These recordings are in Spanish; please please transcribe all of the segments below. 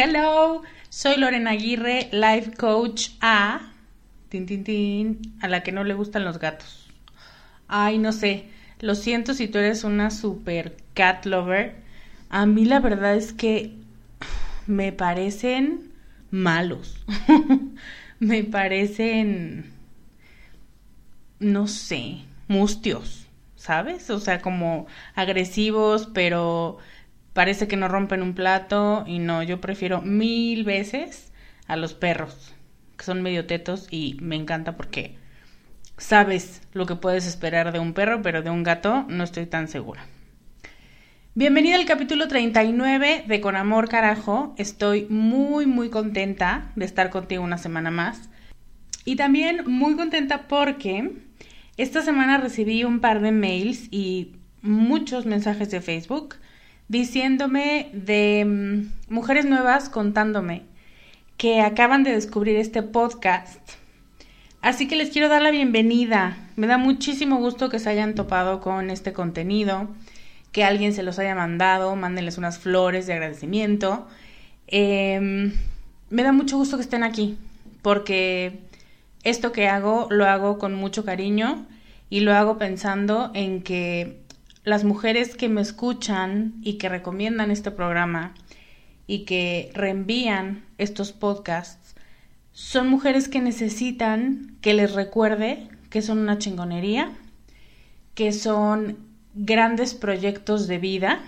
Hello, soy Lorena Aguirre, life coach a tin, tin, tin, a la que no le gustan los gatos. Ay, no sé, lo siento si tú eres una super cat lover. A mí la verdad es que me parecen malos. me parecen, no sé, mustios, ¿sabes? O sea, como agresivos, pero parece que no rompen un plato y no, yo prefiero mil veces a los perros, que son medio tetos y me encanta porque sabes lo que puedes esperar de un perro, pero de un gato no estoy tan segura. Bienvenida al capítulo 39 de Con Amor Carajo. Estoy muy muy contenta de estar contigo una semana más. Y también muy contenta porque esta semana recibí un par de mails y muchos mensajes de Facebook diciéndome de mm, mujeres nuevas contándome que acaban de descubrir este podcast. Así que les quiero dar la bienvenida. Me da muchísimo gusto que se hayan topado con este contenido, que alguien se los haya mandado, mándenles unas flores de agradecimiento. Em, me da mucho gusto que estén aquí, porque esto que hago lo hago con mucho cariño y lo hago pensando en que las mujeres que me escuchan y que recomiendan este programa y que reenvían estos podcasts son mujeres que necesitan que les recuerde que son una chingonería, que son grandes proyectos de vida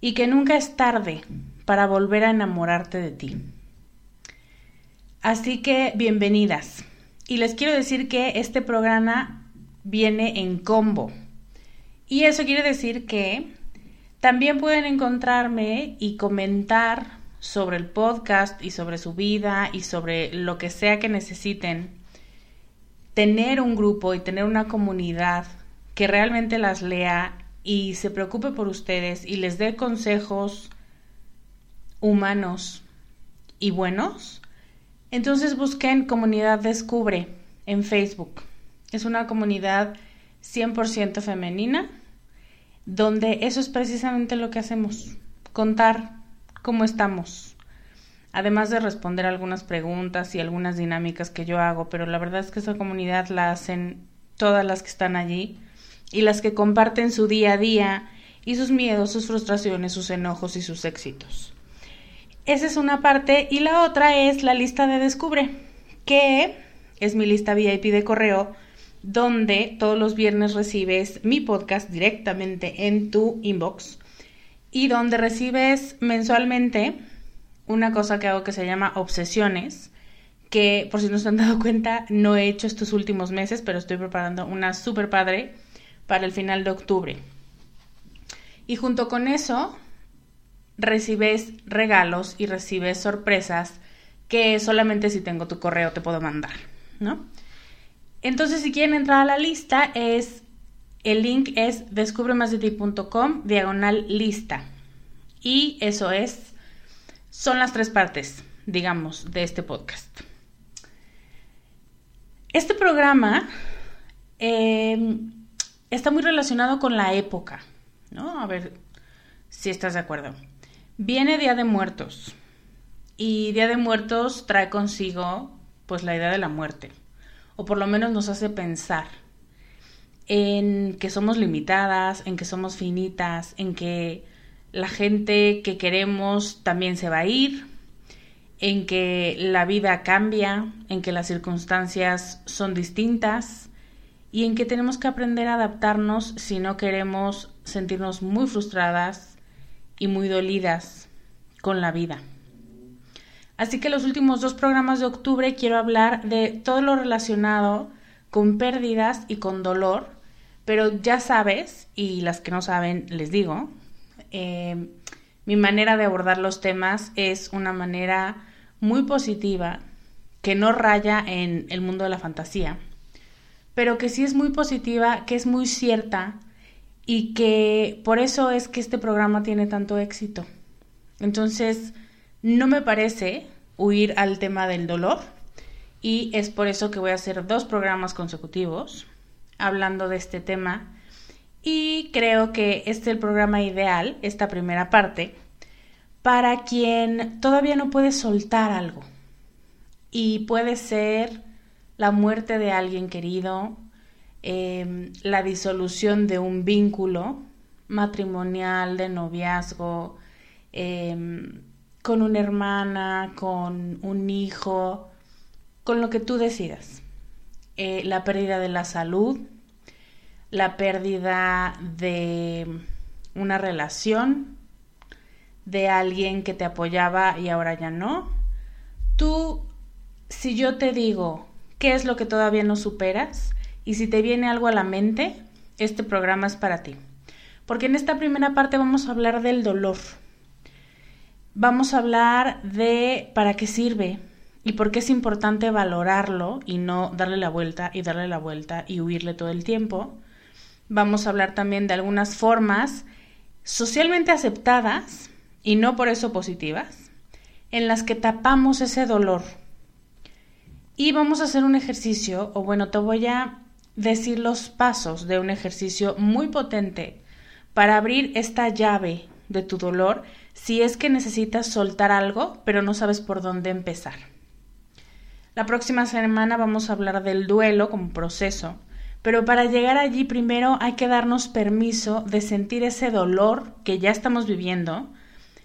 y que nunca es tarde para volver a enamorarte de ti. Así que bienvenidas. Y les quiero decir que este programa viene en combo. Y eso quiere decir que también pueden encontrarme y comentar sobre el podcast y sobre su vida y sobre lo que sea que necesiten. Tener un grupo y tener una comunidad que realmente las lea y se preocupe por ustedes y les dé consejos humanos y buenos, entonces busquen Comunidad Descubre en Facebook. Es una comunidad 100% femenina, donde eso es precisamente lo que hacemos, contar cómo estamos, además de responder algunas preguntas y algunas dinámicas que yo hago, pero la verdad es que esa comunidad la hacen todas las que están allí y las que comparten su día a día y sus miedos, sus frustraciones, sus enojos y sus éxitos. Esa es una parte y la otra es la lista de Descubre, que es mi lista VIP de correo donde todos los viernes recibes mi podcast directamente en tu inbox y donde recibes mensualmente una cosa que hago que se llama obsesiones, que por si no se han dado cuenta no he hecho estos últimos meses, pero estoy preparando una super padre para el final de octubre. Y junto con eso recibes regalos y recibes sorpresas que solamente si tengo tu correo te puedo mandar, ¿no? Entonces, si quieren entrar a la lista, es el link es descubremasdeti.com diagonal lista. Y eso es, son las tres partes, digamos, de este podcast. Este programa em, está muy relacionado con la época, ¿no? A ver si estás de acuerdo. Viene Día de Muertos y Día de Muertos trae consigo pues la idea de la muerte o por lo menos nos hace pensar en que somos limitadas, en que somos finitas, en que la gente que queremos también se va a ir, en que la vida cambia, en que las circunstancias son distintas y en que tenemos que aprender a adaptarnos si no queremos sentirnos muy frustradas y muy dolidas con la vida. Así que los últimos dos programas de octubre quiero hablar de todo lo relacionado con pérdidas y con dolor, pero ya sabes, y las que no saben les digo, eh, mi manera de abordar los temas es una manera muy positiva, que no raya en el mundo de la fantasía, pero que sí es muy positiva, que es muy cierta y que por eso es que este programa tiene tanto éxito. Entonces, no me parece huir al tema del dolor y es por eso que voy a hacer dos programas consecutivos hablando de este tema. Y creo que este es el programa ideal, esta primera parte, para quien todavía no puede soltar algo y puede ser la muerte de alguien querido, em, la disolución de un vínculo matrimonial, de noviazgo, eh, con una hermana, con un hijo, con lo que tú decidas. Eh, la pérdida de la salud, la pérdida de una relación, de alguien que te apoyaba y ahora ya no. Tú, si yo te digo qué es lo que todavía no superas y si te viene algo a la mente, este programa es para ti. Porque en esta primera parte vamos a hablar del dolor vamos a hablar de para qué sirve y por qué es importante valorarlo y no darle la vuelta y darle la vuelta y huirle todo el tiempo. Vamos a hablar también de algunas formas socialmente aceptadas y no por eso positivas, en las que tapamos ese dolor. Y vamos a hacer un ejercicio, o bueno, te voy a decir los pasos de un ejercicio muy potente para abrir esta llave de tu dolor si es que necesitas soltar algo, pero no sabes por dónde empezar. La próxima semana vamos a hablar del duelo como proceso, pero para llegar allí primero hay que darnos permiso de sentir ese dolor que ya estamos viviendo,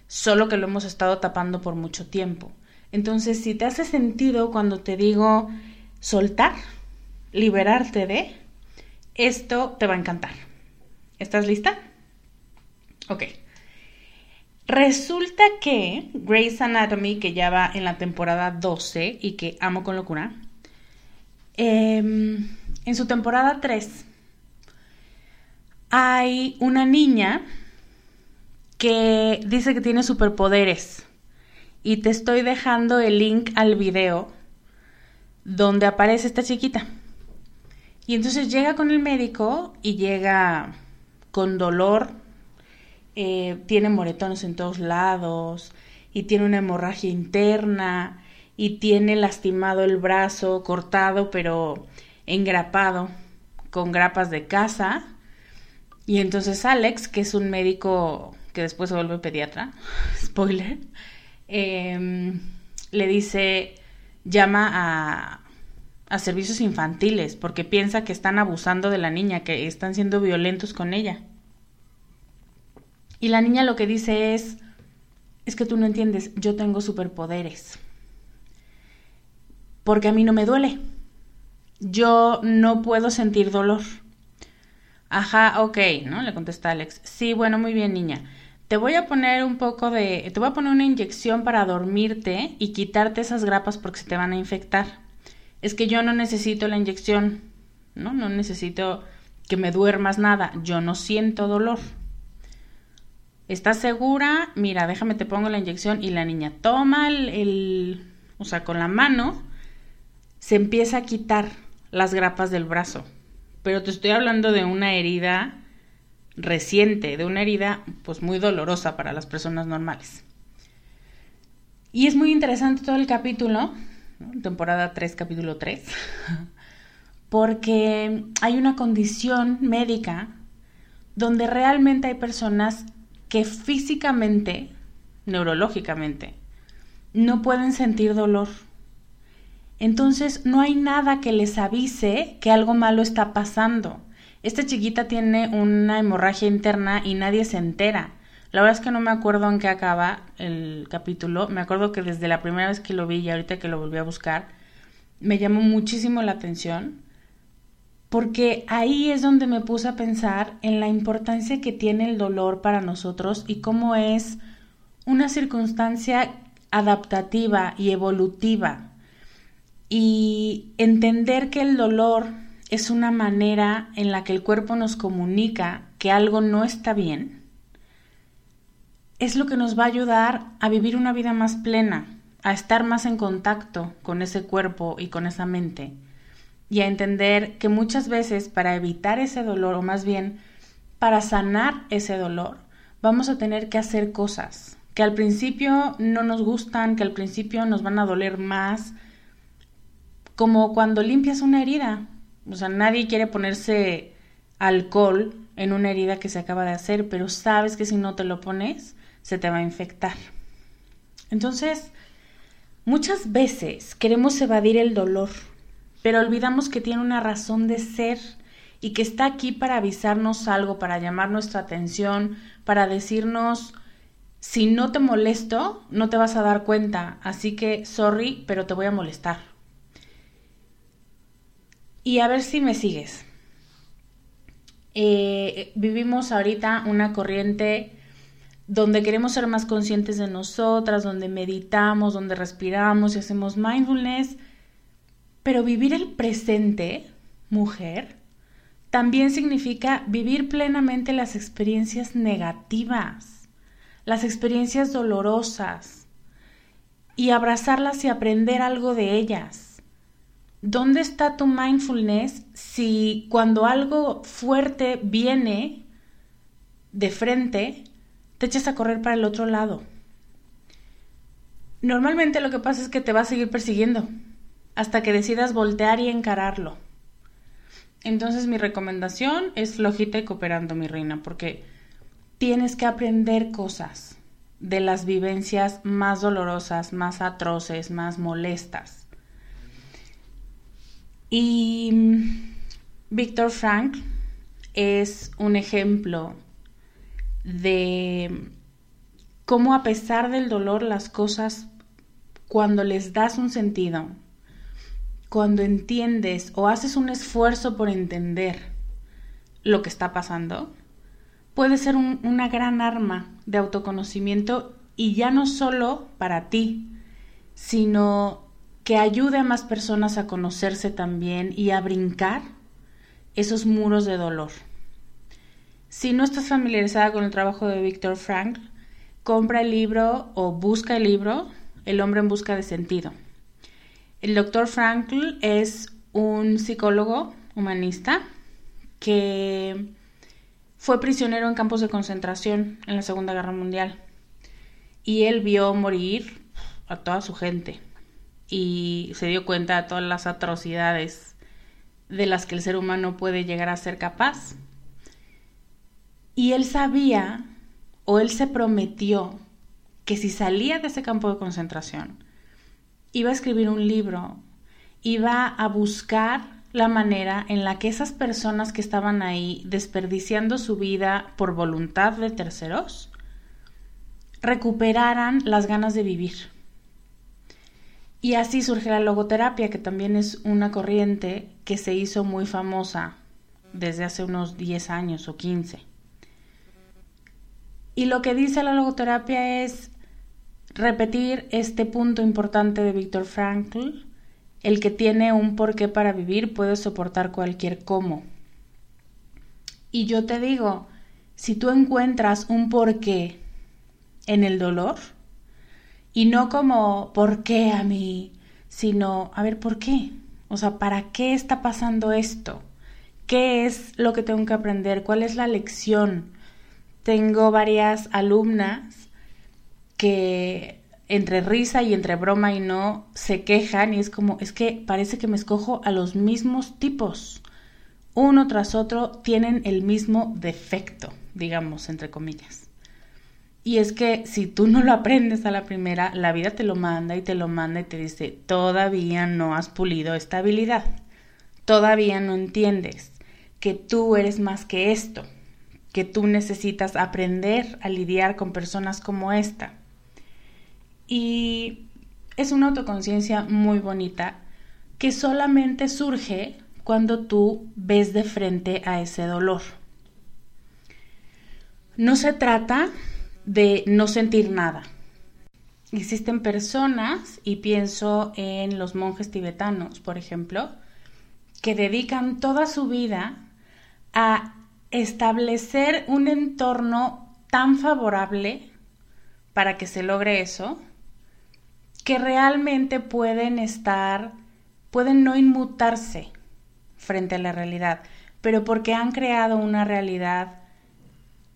solo que lo hemos estado tapando por mucho tiempo. Entonces, si te hace sentido cuando te digo soltar, liberarte de, esto te va a encantar. ¿Estás lista? Ok. Resulta que Grey's Anatomy, que ya va en la temporada 12 y que amo con locura, em, en su temporada 3 hay una niña que dice que tiene superpoderes y te estoy dejando el link al video donde aparece esta chiquita. Y entonces llega con el médico y llega con dolor eh, tiene moretones en todos lados y tiene una hemorragia interna y tiene lastimado el brazo, cortado, pero engrapado con grapas de casa. Y entonces Alex, que es un médico que después se vuelve pediatra, spoiler, em, le dice, llama a, a servicios infantiles porque piensa que están abusando de la niña, que están siendo violentos con ella. Y la niña lo que dice es, es que tú no entiendes, yo tengo superpoderes. Porque a mí no me duele. Yo no puedo sentir dolor. Ajá, ok, ¿no? Le contesta Alex. Sí, bueno, muy bien, niña. Te voy a poner un poco de... Te voy a poner una inyección para dormirte y quitarte esas grapas porque se te van a infectar. Es que yo no necesito la inyección, ¿no? No necesito que me duermas nada. Yo no siento dolor. ¿Estás segura? Mira, déjame te pongo la inyección y la niña toma el, o sea, con la mano se empieza a quitar las grapas del brazo. Pero te estoy hablando de una herida reciente, de una herida pues muy dolorosa para las personas normales. Y es muy interesante todo el capítulo, temporada 3, capítulo 3, porque hay una condición médica donde realmente hay personas que físicamente, neurológicamente, no pueden sentir dolor. Entonces no hay nada que les avise que algo malo está pasando. Esta chiquita tiene una hemorragia interna y nadie se entera. La verdad es que no me acuerdo en qué acaba el capítulo. Me acuerdo que desde la primera vez que lo vi y ahorita que lo volví a buscar, me llamó muchísimo la atención porque ahí es donde me puse a pensar en la importancia que tiene el dolor para nosotros y cómo es una circunstancia adaptativa y evolutiva. Y entender que el dolor es una manera en la que el cuerpo nos comunica que algo no está bien, es lo que nos va a ayudar a vivir una vida más plena, a estar más en contacto con ese cuerpo y con esa mente y a entender que muchas veces para evitar ese dolor, o más bien para sanar ese dolor, vamos a tener que hacer cosas que al principio no nos gustan, que al principio nos van a doler más, como cuando limpias una herida. O sea, nadie quiere ponerse alcohol en una herida que se acaba de hacer, pero sabes que si no te lo pones, se te va a infectar. Entonces, muchas veces queremos evadir el dolor pero olvidamos que tiene una razón de ser y que está aquí para avisarnos algo, para llamar nuestra atención, para decirnos, si no te molesto, no te vas a dar cuenta, así que sorry, pero te voy a molestar. Y a ver si me sigues. Eh, vivimos ahorita una corriente donde queremos ser más conscientes de nosotras, donde meditamos, donde respiramos y hacemos mindfulness pero vivir el presente, mujer, también significa vivir plenamente las experiencias negativas, las experiencias dolorosas, y abrazarlas y aprender algo de ellas. ¿Dónde está tu mindfulness si cuando algo fuerte viene de frente, te echas a correr para el otro lado? Normalmente lo que pasa es que te va a seguir persiguiendo hasta que decidas voltear y encararlo. Entonces mi recomendación es flojita y cooperando, mi reina, porque tienes que aprender cosas de las vivencias más dolorosas, más atroces, más molestas. Y mm, Víctor Frank es un ejemplo de cómo a pesar del dolor las cosas, cuando les das un sentido, cuando entiendes o haces un esfuerzo por entender lo que está pasando, puede ser una gran arma de autoconocimiento y ya no solo para ti, sino que ayude a más personas a conocerse también y a brincar esos muros de dolor. Si no estás familiarizada con el trabajo de Víctor Frank, compra el libro o busca el libro El hombre en busca de sentido. El doctor Frankl es un psicólogo humanista que fue prisionero en campos de concentración en la Segunda Guerra Mundial. Y él vio morir a toda su gente y se dio cuenta de todas las atrocidades de las que el ser humano puede llegar a ser capaz. Y él sabía, o él se prometió, que si salía de ese campo de concentración, iba a escribir un libro, iba a buscar la manera en la que esas personas que estaban ahí desperdiciando su vida por voluntad de terceros recuperaran las ganas de vivir. Y así surge la logoterapia, que también es una corriente que se hizo muy famosa desde hace unos 10 años o 15. Y lo que dice la logoterapia es repetir este punto importante de Víctor Frankl, el que tiene un porqué para vivir puede soportar cualquier cómo. Y yo te digo, si tú encuentras un porqué en el dolor, y no como ¿por qué a mí? sino a ver ¿por qué? O sea, ¿para qué está pasando esto? ¿Qué es lo que tengo que aprender? ¿Cuál es la lección? Tengo varias alumnas que entre risa y entre broma y no se quejan y es como, es que parece que me escojo a los mismos tipos. Uno tras otro tienen el mismo defecto, digamos, entre comillas. Y es que si tú no lo aprendes a la primera, la vida te lo manda y te lo manda y te dice, todavía no has pulido esta habilidad, todavía no entiendes que tú eres más que esto, que tú necesitas aprender a lidiar con personas como esta. Y es una autoconciencia muy bonita que solamente surge cuando tú ves de frente a ese dolor. No se trata de no sentir nada. Existen personas, y pienso en los monjes tibetanos, por ejemplo, que dedican toda su vida a establecer un entorno tan favorable para que se logre eso, que realmente pueden estar, pueden no inmutarse frente a la realidad, pero porque han creado una realidad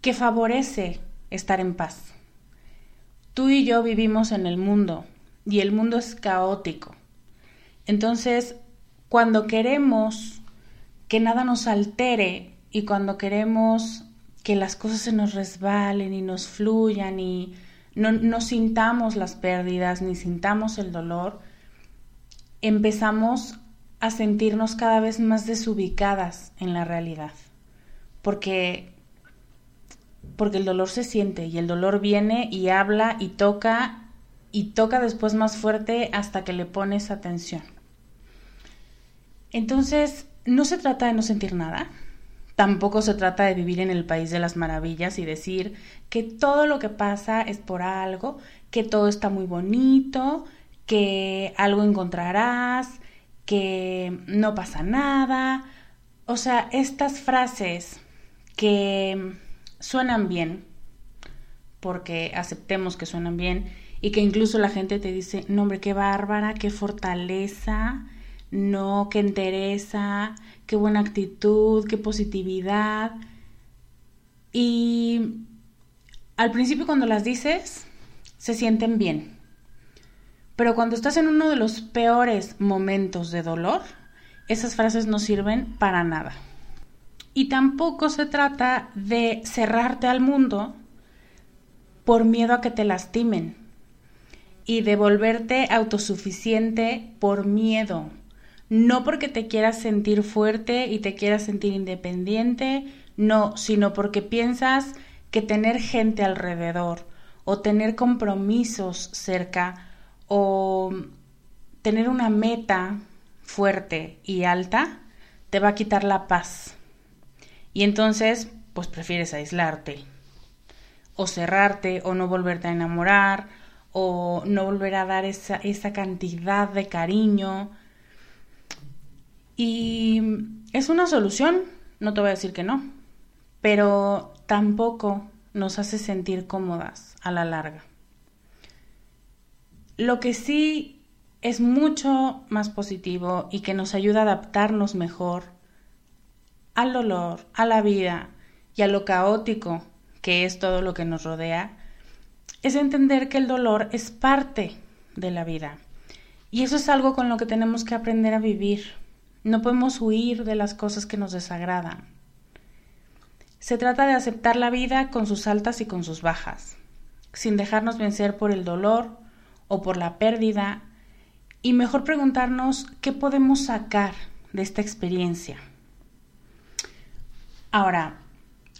que favorece estar en paz. Tú y yo vivimos en el mundo y el mundo es caótico. Entonces, cuando queremos que nada nos altere y cuando queremos que las cosas se nos resbalen y nos fluyan y no, sintamos las pérdidas ni sintamos el dolor, empezamos a sentirnos cada vez más desubicadas en la realidad. Porque porque el dolor se siente y el dolor viene y habla y toca y toca después más fuerte hasta que le pones atención. Entonces, no se trata de no sentir nada, tampoco se trata de vivir en el país de las maravillas y decir que todo lo que pasa es por algo, que todo está muy bonito, que algo encontrarás, que no pasa nada. O sea, estas frases que suenan bien, porque aceptemos que suenan bien y que incluso la gente te dice, no hombre, qué bárbara, qué fortaleza, no, qué entereza, qué buena actitud, qué positividad. Y al principio cuando las dices, se sienten bien. Pero cuando estás en uno de los peores momentos de dolor, esas frases no sirven para nada. Y tampoco se trata de cerrarte al mundo por miedo a que te lastimen y de volverte autosuficiente por miedo, no porque te quieras sentir fuerte y te quieras sentir independiente, no, sino porque piensas que tener gente alrededor o tener compromisos cerca o tener una meta fuerte y alta te va a quitar la paz y entonces, pues prefieres aislarte, o cerrarte, o no volverte a enamorar, o no volver a dar esa, esa cantidad de cariño. Y es una solución, no te voy a decir que no, pero tampoco nos hace sentir cómodas a la larga. Lo que sí es mucho más positivo y que nos ayuda a adaptarnos mejor al dolor, a la vida y a lo caótico que es todo lo que nos rodea, es entender que el dolor es parte de la vida. Y eso es algo con lo que tenemos que aprender a vivir. No podemos huir de las cosas que nos desagradan. Se trata de aceptar la vida con sus altas y con sus bajas, sin dejarnos vencer por el dolor o por la pérdida, y mejor preguntarnos qué podemos sacar de esta experiencia. Ahora,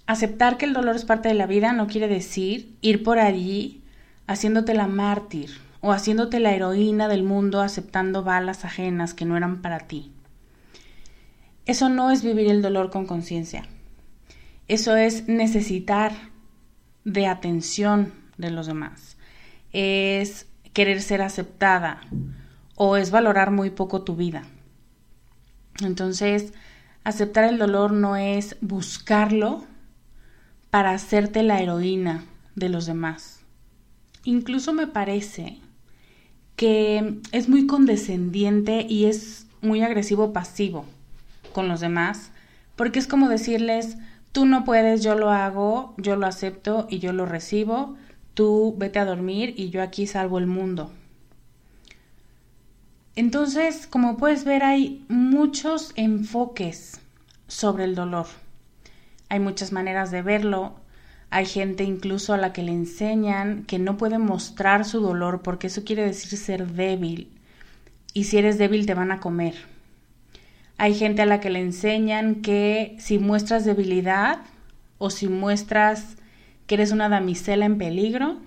aceptar que el dolor es parte de la vida no quiere decir ir por allí haciéndote la mártir o haciéndote la heroína del mundo aceptando balas ajenas que no eran para ti. Eso no es vivir el dolor con conciencia. Eso es necesitar de atención de los demás. Es querer ser aceptada o es valorar muy poco tu vida. Entonces, aceptar el dolor no es buscarlo para hacerte la heroína de los demás. Incluso me parece que es muy condescendiente y es muy agresivo pasivo con los demás, porque es como decirles, Tú no puedes, yo lo hago, yo lo acepto y yo lo recibo. Tú vete a dormir y yo aquí salvo el mundo. Entonces, como puedes ver, hay muchos enfoques sobre el dolor. Hay muchas maneras de verlo. Hay gente incluso a la que le enseñan que no puede mostrar su dolor porque eso quiere decir ser débil. Y si eres débil te van a comer. Hay gente a la que le enseñan que si muestras debilidad o si muestras que eres una damisela en peligro,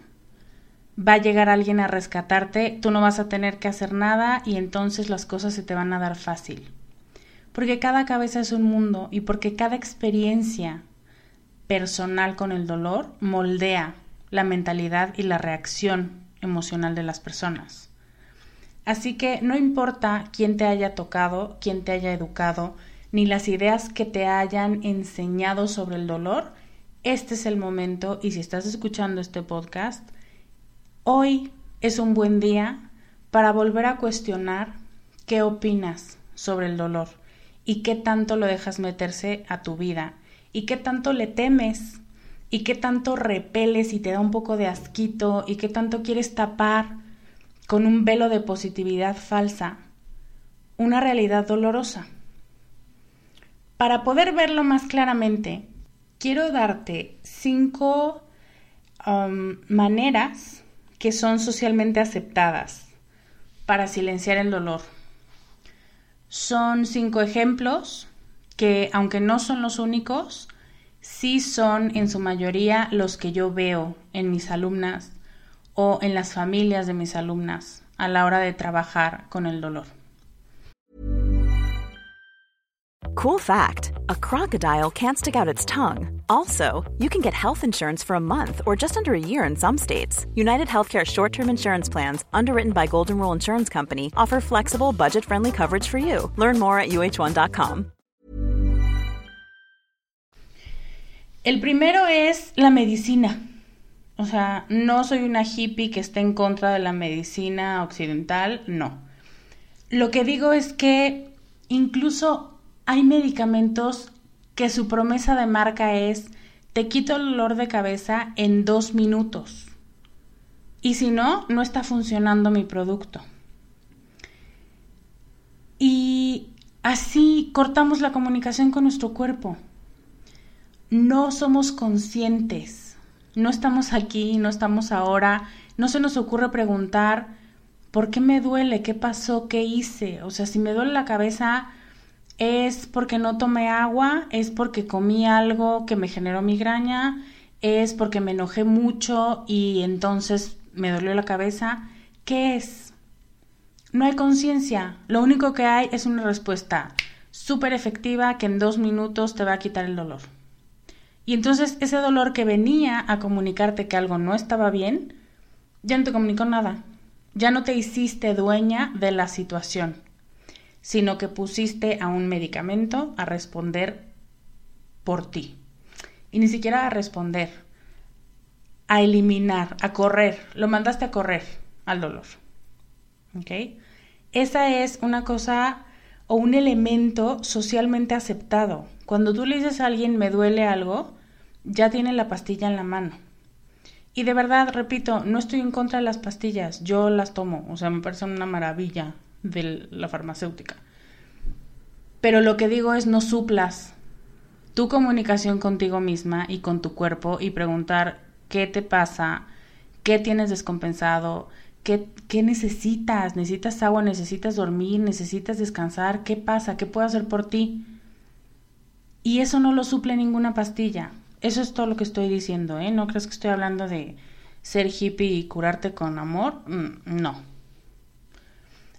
va a llegar alguien a rescatarte, tú no vas a tener que hacer nada y entonces las cosas se te van a dar fácil. Porque cada cabeza es un mundo y porque cada experiencia personal con el dolor moldea la mentalidad y la reacción emocional de las personas. Así que no importa quién te haya tocado, quién te haya educado, ni las ideas que te hayan enseñado sobre el dolor, este es el momento. Y si estás escuchando este podcast, hoy es un buen día para volver a cuestionar qué opinas sobre el dolor y qué tanto lo dejas meterse a tu vida y qué tanto le temes y qué tanto repeles y te da un poco de asquito y qué tanto quieres tapar con un velo de positividad falsa, una realidad dolorosa. Para poder verlo más claramente, quiero darte cinco um, maneras que son socialmente aceptadas para silenciar el dolor. Son cinco ejemplos que, aunque no son los únicos, sí son en su mayoría los que yo veo en mis alumnas o en las familias de mis alumnas a la hora de trabajar con el dolor. Cool fact a crocodile can't stick out its tongue. Also, you can get health insurance for a month or just under a year in some states. United Healthcare short term insurance plans, underwritten by Golden Rule Insurance Company, offer flexible, budget friendly coverage for you. Learn more at uh1.com. El primero es la medicina. O sea, no soy una hippie que esté en contra de la medicina occidental, no. Lo que digo es que incluso hay medicamentos que su promesa de marca es te quito el dolor de cabeza en dos minutos. Y si no, no está funcionando mi producto. Y así cortamos la comunicación con nuestro cuerpo. No somos conscientes no estamos aquí, no estamos ahora, no se nos ocurre preguntar ¿por qué me duele? ¿Qué pasó? ¿Qué hice? O sea, si me duele la cabeza es porque no tomé agua, es porque comí algo que me generó migraña, es porque me enojé mucho y entonces me dolió la cabeza. ¿Qué es? No hay conciencia. Lo único que hay es una respuesta súper efectiva que en dos minutos te va a quitar el dolor. Y entonces ese dolor que venía a comunicarte que algo no estaba bien, ya no te comunicó nada. Ya no te hiciste dueña de la situación, sino que pusiste a un medicamento a responder por ti. Y ni siquiera a responder, a eliminar, a correr. Lo mandaste a correr al dolor. ¿Ok? Esa es una cosa o un elemento socialmente aceptado. Cuando tú le dices a alguien me duele algo, ya tiene la pastilla en la mano. Y de verdad, repito, no estoy en contra de las pastillas, yo las tomo, o sea, me parece una maravilla de la farmacéutica. Pero lo que digo es no suplas tu comunicación contigo misma y con tu cuerpo y preguntar qué te pasa, qué tienes descompensado, qué, qué necesitas, necesitas agua, necesitas dormir, necesitas descansar, qué pasa, qué puedo hacer por ti. Y eso no lo suple ninguna pastilla. Eso es todo lo que estoy diciendo, ¿eh? No crees que estoy hablando de ser hippie y curarte con amor. Mm, no.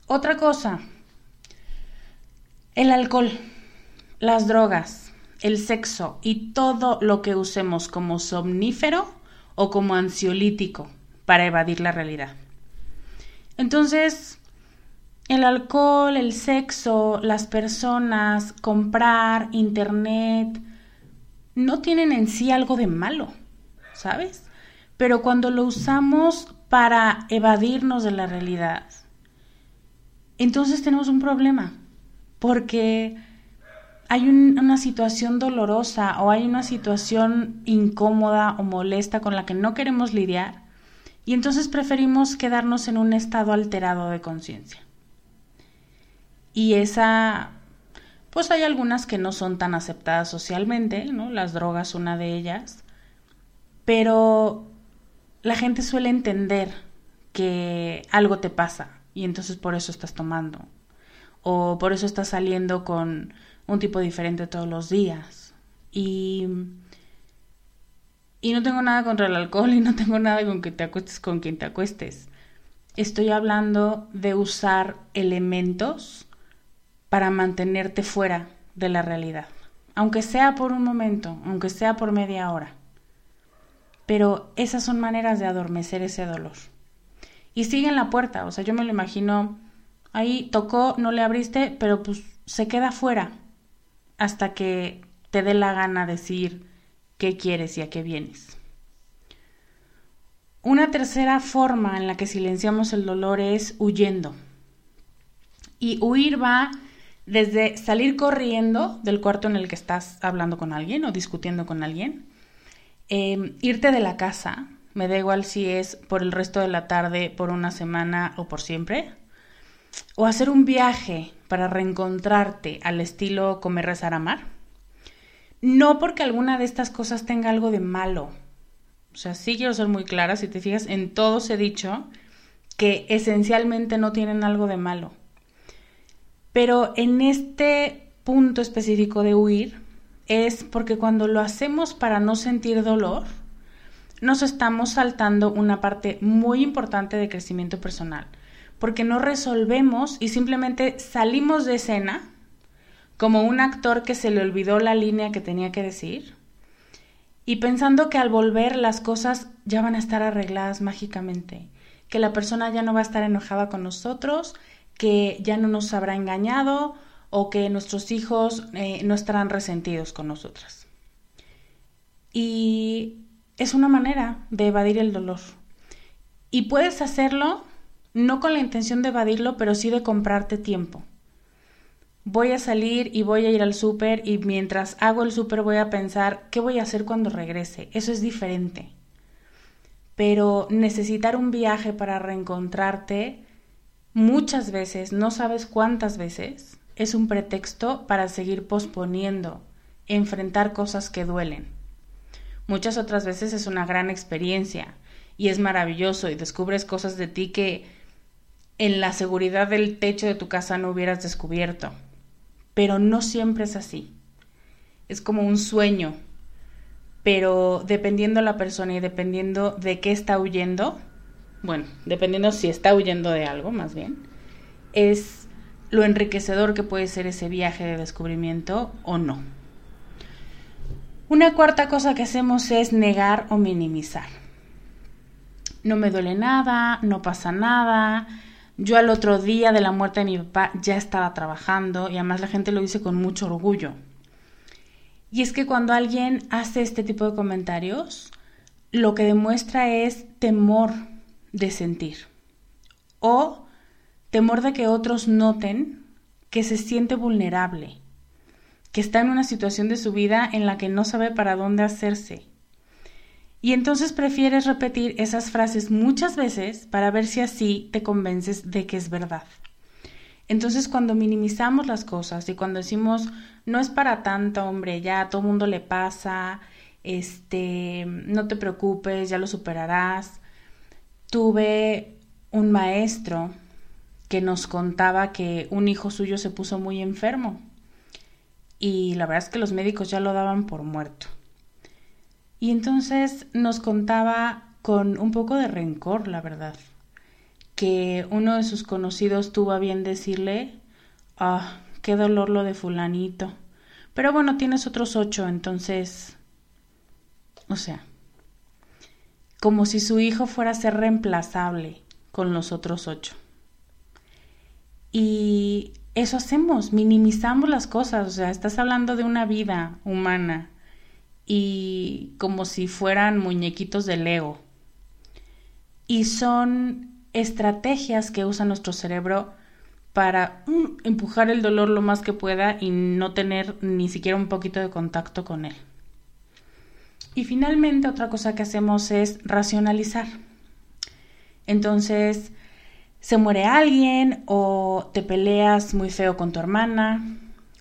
Otra cosa, el alcohol, las drogas el sexo y todo lo que usemos como somnífero o como ansiolítico para evadir la realidad. Entonces, el alcohol, el sexo, las personas, comprar, internet, no tienen en sí algo de malo, ¿sabes? Pero cuando lo usamos para evadirnos de la realidad, entonces tenemos un problema, porque hay una situación dolorosa o hay una situación incómoda o molesta con la que no queremos lidiar y entonces preferimos quedarnos en un estado alterado de conciencia. Y esa, pues hay algunas que no son tan aceptadas socialmente, ¿no? Las drogas, una de ellas, pero la gente suele entender que algo te pasa y entonces por eso estás tomando o por eso estás saliendo con un tipo diferente todos los días. Y, y no tengo nada contra el alcohol y no tengo nada con que te acuestes con quien te acuestes. Estoy hablando de usar elementos para mantenerte fuera de la realidad, aunque sea por un momento, aunque sea por media hora. Pero esas son maneras de adormecer ese dolor. Y sigue en la puerta, o sea, yo me lo imagino, ahí tocó, no le abriste, pero pues se queda fuera hasta que te dé la gana decir qué quieres y a qué vienes. Una tercera forma en la que silenciamos el dolor es huyendo. Y huir va desde salir corriendo del cuarto en el que estás hablando con alguien o discutiendo con alguien, em, irte de la casa, me da igual si es por el resto de la tarde, por una semana o por siempre, o hacer un viaje para reencontrarte al estilo comer, rezar, amar. No porque alguna de estas cosas tenga algo de malo. O sea, sí quiero ser muy clara, si te fijas, en todos he dicho que esencialmente no tienen algo de malo. Pero en este punto específico de huir es porque cuando lo hacemos para no sentir dolor, nos estamos saltando una parte muy importante de crecimiento personal. Porque no resolvemos y simplemente salimos de escena como un actor que se le olvidó la línea que tenía que decir y pensando que al volver las cosas ya van a estar arregladas mágicamente, que la persona ya no va a estar enojada con nosotros, que ya no nos habrá engañado o que nuestros hijos eh, no estarán resentidos con nosotras. Y es una manera de evadir el dolor. Y puedes hacerlo no con la intención de evadirlo, pero sí de comprarte tiempo. Voy a salir y voy a ir al súper y mientras hago el súper voy a pensar qué voy a hacer cuando regrese. Eso es diferente. Pero necesitar un viaje para reencontrarte muchas veces, no sabes cuántas veces, es un pretexto para seguir posponiendo, enfrentar cosas que duelen. Muchas otras veces es una gran experiencia y es maravilloso y descubres cosas de ti que en la seguridad del techo de tu casa no hubieras descubierto. Pero no siempre es así. Es como un sueño. Pero dependiendo la persona y dependiendo de qué está huyendo, bueno, dependiendo si está huyendo de algo más bien, es lo enriquecedor que puede ser ese viaje de descubrimiento o no. Una cuarta cosa que hacemos es negar o minimizar. No me duele nada, no pasa nada, yo al otro día de la muerte de mi papá ya estaba trabajando y además la gente lo dice con mucho orgullo. Y es que cuando alguien hace este tipo de comentarios, lo que demuestra es temor de sentir o temor de que otros noten que se siente vulnerable, que está en una situación de su vida en la que no sabe para dónde hacerse y entonces prefieres repetir esas frases muchas veces para ver si así te convences de que es verdad. Entonces cuando minimizamos las cosas y cuando decimos, no es para tanto, hombre, ya a todo mundo le pasa, este, no te preocupes, ya lo superarás. Tuve un maestro que nos contaba que un hijo suyo se puso muy enfermo y la verdad es que los médicos ya lo daban por muerto. Y entonces nos contaba con un poco de rencor, la verdad, que uno de sus conocidos tuvo a bien decirle, ah, qué dolor lo de fulanito. Pero bueno, tienes otros ocho, entonces... O sea, como si su hijo fuera a ser reemplazable con los otros ocho. Y eso hacemos, minimizamos las cosas, o sea, estás hablando de una vida humana y como si fueran muñequitos de Lego. Y son estrategias que usa nuestro cerebro para mm, empujar el dolor lo más que pueda y no tener ni siquiera un poquito de contacto con él. Y finalmente otra cosa que hacemos es racionalizar. Entonces, se muere alguien o te peleas muy feo con tu hermana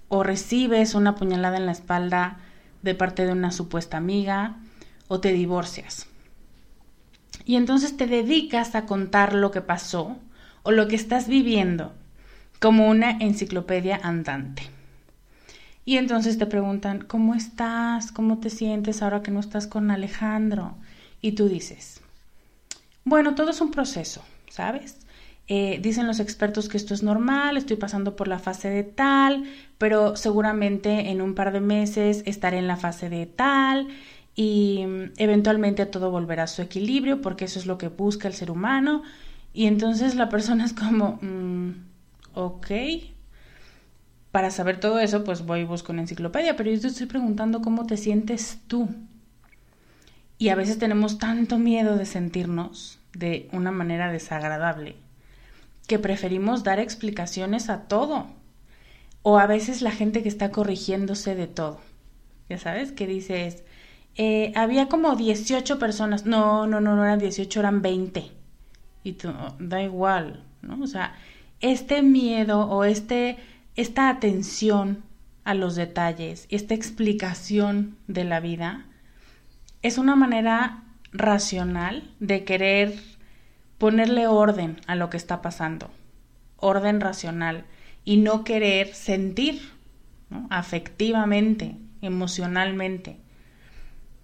o recibes una puñalada en la espalda de parte de una supuesta amiga o te divorcias. Y entonces te dedicas a contar lo que pasó o lo que estás viviendo como una enciclopedia andante. Y entonces te preguntan, ¿cómo estás? ¿Cómo te sientes ahora que no estás con Alejandro? Y tú dices, bueno, todo es un proceso, ¿sabes? Eh, dicen los expertos que esto es normal, estoy pasando por la fase de tal, pero seguramente en un par de meses estaré en la fase de tal y mm, eventualmente todo volverá a su equilibrio porque eso es lo que busca el ser humano. Y entonces la persona es como, mm, ok, para saber todo eso, pues voy y busco una enciclopedia, pero yo te estoy preguntando cómo te sientes tú. Y a veces tenemos tanto miedo de sentirnos de una manera desagradable que preferimos dar explicaciones a todo. O a veces la gente que está corrigiéndose de todo. Ya sabes, que dices, eh, había como 18 personas. No, no, no, no eran 18, eran 20. Y tú, da igual, ¿no? O sea, este miedo o este, esta atención a los detalles, esta explicación de la vida, es una manera racional de querer ponerle orden a lo que está pasando, orden racional, y no querer sentir afectivamente, emocionalmente.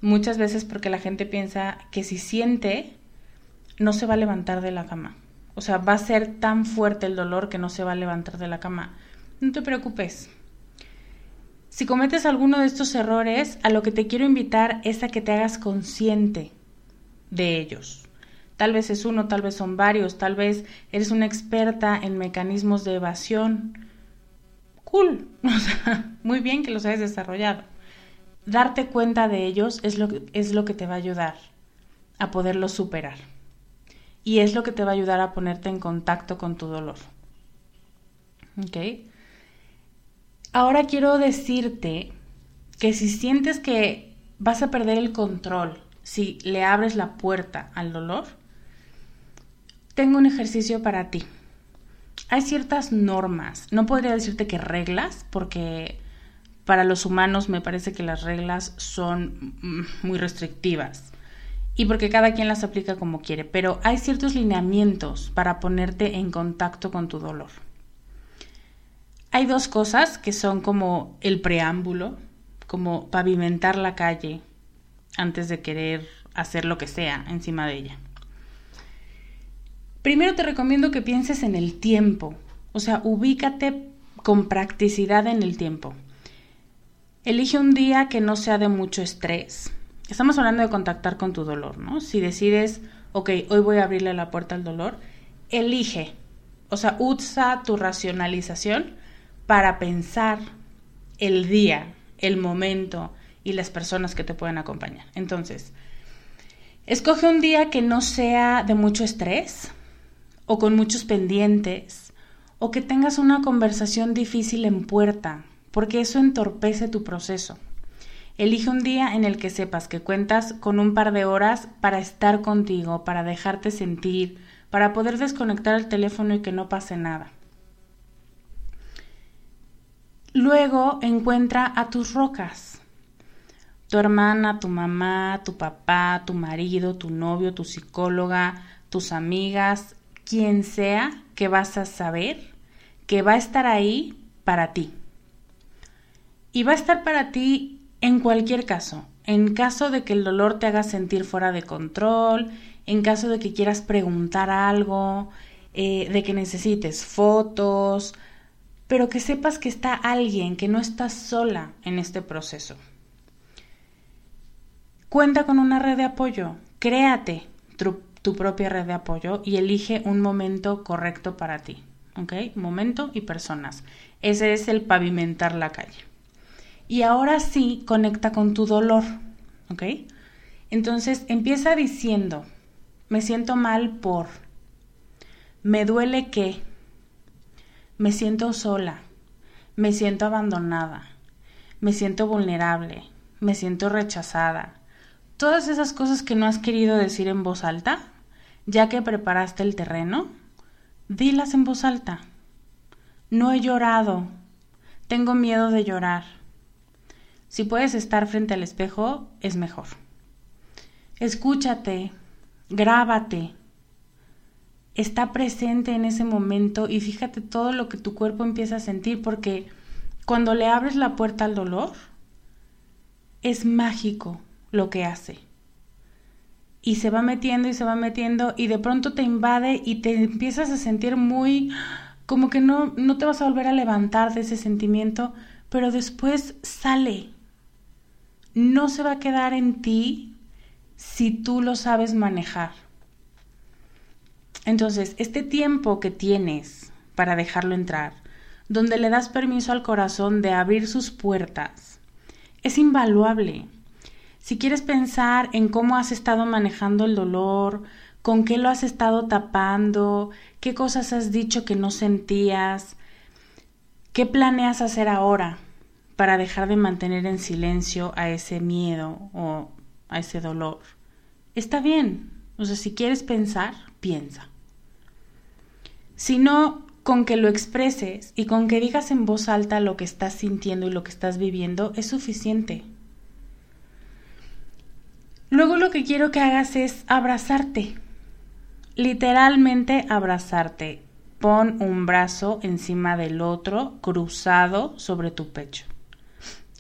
Muchas veces porque la gente piensa que si siente, no se va a levantar de la cama. O sea, va a ser tan fuerte el dolor que no se va a levantar de la cama. No te preocupes. Si cometes alguno de estos errores, a lo que te quiero invitar es a que te hagas consciente de ellos. Tal vez es uno, tal vez son varios, tal vez eres una experta en mecanismos de evasión. Cool, muy bien que los hayas desarrollado. Darte cuenta de ellos es lo, es lo que te va a ayudar a poderlos superar. Y es lo que te va a ayudar a ponerte en contacto con tu dolor. ¿Ok? Ahora quiero decirte que si sientes que vas a perder el control si le abres la puerta al dolor, tengo un ejercicio para ti. Hay ciertas normas, no podría decirte que reglas, porque para los humanos me parece que las reglas son mm, muy restrictivas y porque cada quien las aplica como quiere, pero hay ciertos lineamientos para ponerte en contacto con tu dolor. Hay dos cosas que son como el preámbulo, como pavimentar la calle antes de querer hacer lo que sea encima de ella. Primero te recomiendo que pienses en el tiempo, o sea, ubícate con practicidad en el tiempo. Elige un día que no sea de mucho estrés. Estamos hablando de contactar con tu dolor, ¿no? Si decides, ok, hoy voy a abrirle la puerta al dolor, elige, o sea, usa tu racionalización para pensar el día, el momento y las personas que te pueden acompañar. Entonces, escoge un día que no sea de mucho estrés, o con muchos pendientes, o que tengas una conversación difícil en puerta, porque eso entorpece tu proceso. Elige un día en el que sepas que cuentas con un par de horas para estar contigo, para dejarte sentir, para poder desconectar el teléfono y que no pase nada. Luego encuentra a tus rocas. Tu hermana, tu mamá, tu papá, tu marido, tu novio, tu psicóloga, tus amigas, quien sea que vas a saber que va a estar ahí para ti. Y va a estar para ti en cualquier caso, en caso de que el dolor te haga sentir fuera de control, en caso de que quieras preguntar algo, eh, de que necesites fotos, pero que sepas que está alguien, que no estás sola en este proceso. Cuenta con una red de apoyo, créate tu, propia red de apoyo y elige un momento correcto para ti. ¿Ok? Momento y personas. Ese es el pavimentar la calle. Y ahora sí conecta con tu dolor. ¿Ok? Entonces empieza diciendo, me siento mal por, me duele que, me siento sola, me siento abandonada, me siento vulnerable, me siento rechazada. Todas esas cosas que no has querido decir en voz alta, ya que preparaste el terreno, dilas en voz alta. No he llorado, tengo miedo de llorar. Si puedes estar frente al espejo, es mejor. Escúchate, grábate, está presente en ese momento y fíjate todo lo que tu cuerpo empieza a sentir porque cuando le abres la puerta al dolor, es mágico lo que hace. Y se va metiendo y se va metiendo y de pronto te invade y te empiezas a sentir muy como que no, no te vas a volver a levantar de ese sentimiento, pero después sale. No se va a quedar en ti si tú lo sabes manejar. Entonces, este tiempo que tienes para dejarlo entrar, donde le das permiso al corazón de abrir sus puertas, es invaluable. Si quieres pensar en cómo has estado manejando el dolor, con qué lo has estado tapando, qué cosas has dicho que no sentías, qué planeas hacer ahora para dejar de mantener en silencio a ese miedo o a ese dolor. Está bien. O sea, si quieres pensar, piensa sino con que lo expreses y con que digas en voz alta lo que estás sintiendo y lo que estás viviendo es suficiente. Luego lo que quiero que hagas es abrazarte, literalmente abrazarte. Pon un brazo encima del otro, cruzado sobre tu pecho.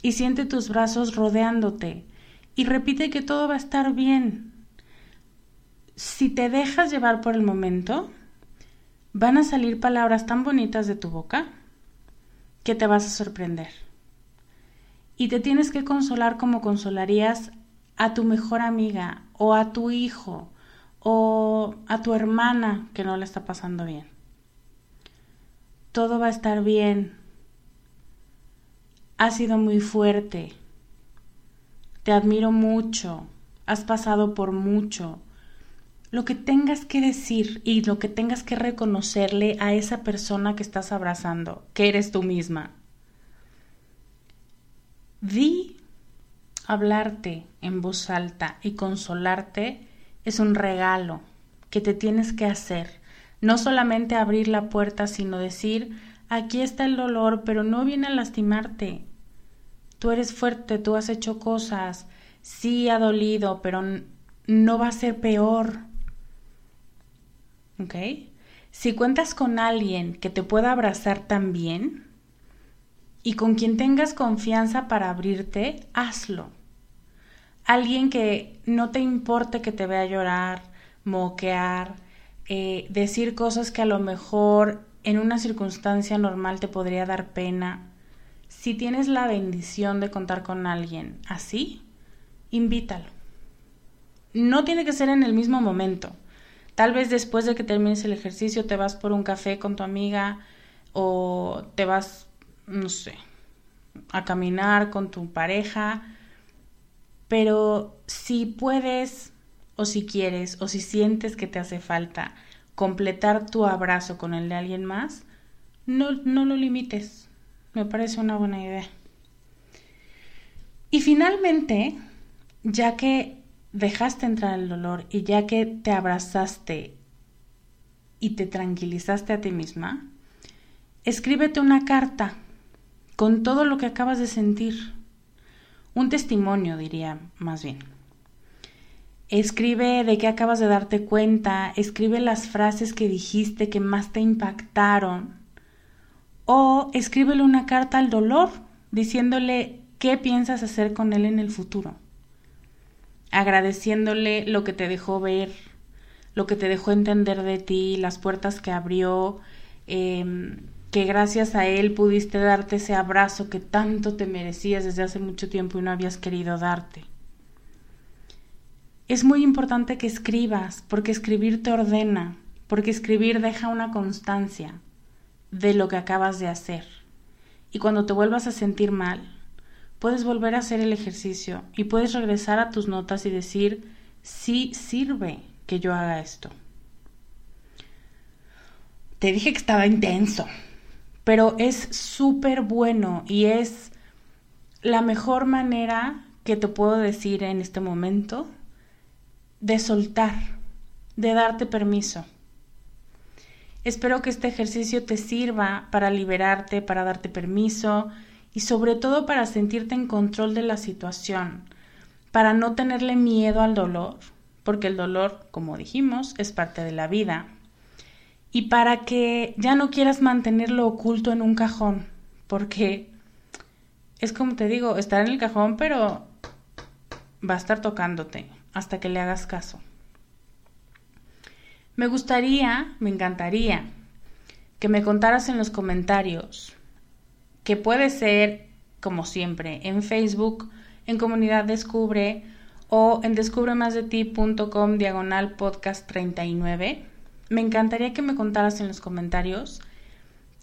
Y siente tus brazos rodeándote. Y repite que todo va a estar bien. Si te dejas llevar por el momento, van a salir palabras tan bonitas de tu boca que te vas a sorprender. Y te tienes que consolar como consolarías a tu mejor amiga o a tu hijo o a tu hermana que no le está pasando bien. Todo va a estar bien. Has sido muy fuerte. Te admiro mucho. Has pasado por mucho lo que tengas que decir y lo que tengas que reconocerle a esa persona que estás abrazando, que eres tú misma. Di hablarte en voz alta y consolarte es un regalo que te tienes que hacer. No solamente abrir la puerta, sino decir, aquí está el dolor, pero no viene a lastimarte. Tú eres fuerte, tú has hecho cosas, sí ha dolido, pero no va a ser peor Si cuentas con alguien que te pueda abrazar también y con quien tengas confianza para abrirte, hazlo. Alguien que no te importe que te vea llorar, moquear, eh, decir cosas que a lo mejor en una circunstancia normal te podría dar pena. Si tienes la bendición de contar con alguien así, invítalo. No tiene que ser en el mismo momento. Tal vez después de que termines el ejercicio te vas por un café con tu amiga o te vas, no sé, a caminar con tu pareja. Pero si puedes o si quieres o si sientes que te hace falta completar tu abrazo con el de alguien más, no, no lo limites. Me parece una buena idea. Y finalmente, ya que dejaste entrar el dolor y ya que te abrazaste y te tranquilizaste a ti misma, escríbete una carta con todo lo que acabas de sentir. Un testimonio, diría más bien. Escribe de qué acabas de darte cuenta, escribe las frases que dijiste que más te impactaron. O escríbele una carta al dolor diciéndole qué piensas hacer con él en el futuro. Agradeciéndole lo que te dejó ver, lo que te dejó entender de ti, las puertas que abrió, em, que gracias a él pudiste darte ese abrazo que tanto te merecías desde hace mucho tiempo y no habías querido darte. Es muy importante que escribas, porque escribir te ordena, porque escribir deja una constancia de lo que acabas de hacer. Y cuando te vuelvas a sentir mal, puedes volver a hacer el ejercicio y puedes regresar a tus notas y decir, sí sirve que yo haga esto. Te dije que estaba intenso, pero es súper bueno y es la mejor manera que te puedo decir en este momento de soltar, de darte permiso. Espero que este ejercicio te sirva para liberarte, para darte permiso y sobre todo para sentirte en control de la situación, para no tenerle miedo al dolor, porque el dolor, como dijimos, es parte de la vida, y para que ya no quieras mantenerlo oculto en un cajón, porque es como te digo, estar en el cajón, pero va a estar tocándote hasta que le hagas caso. Me gustaría, me encantaría que me contaras en los comentarios, que puede ser, como siempre, en Facebook, en Comunidad Descubre o en descubremasdeti.com diagonal podcast 39 me encantaría que me contaras en los comentarios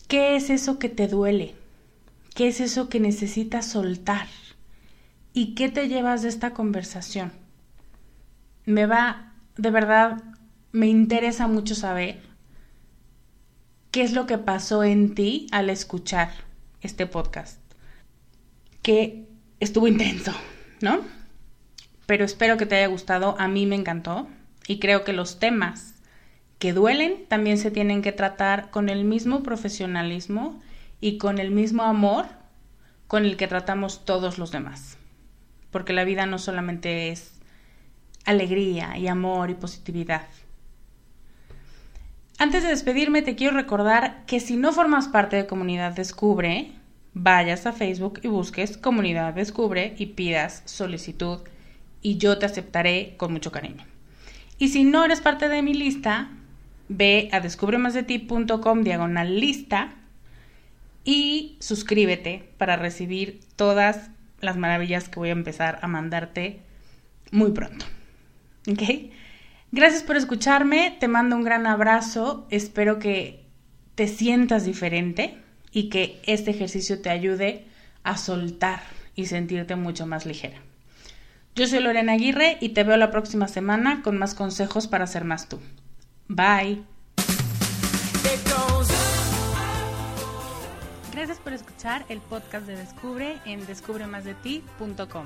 qué es eso que te duele, qué es eso que necesitas soltar y qué te llevas de esta conversación. Me va, de verdad, me interesa mucho saber qué es lo que pasó en ti al escuchar este podcast. Que estuvo intenso, ¿no? Pero espero que te haya gustado, a mí me encantó y creo que los temas que duelen también se tienen que tratar con el mismo profesionalismo y con el mismo amor con el que tratamos todos los demás. Porque la vida no solamente es alegría y amor y positividad. Antes de despedirme te quiero recordar que si no formas parte de Comunidad Descubre, vayas a Facebook y busques Comunidad Descubre y pidas solicitud y yo te aceptaré con mucho cariño. Y si no eres parte de mi lista, ve a descubremasdeti.com diagonal lista y suscríbete para recibir todas las maravillas que voy a empezar a mandarte muy pronto. ¿Ok? Gracias por escucharme, te mando un gran abrazo, espero que te sientas diferente y que este ejercicio te ayude a soltar y sentirte mucho más ligera. Yo soy Lorena Aguirre y te veo la próxima semana con más consejos para ser más tú. Bye. Gracias por escuchar el podcast de Descubre en descubremasdeti.com.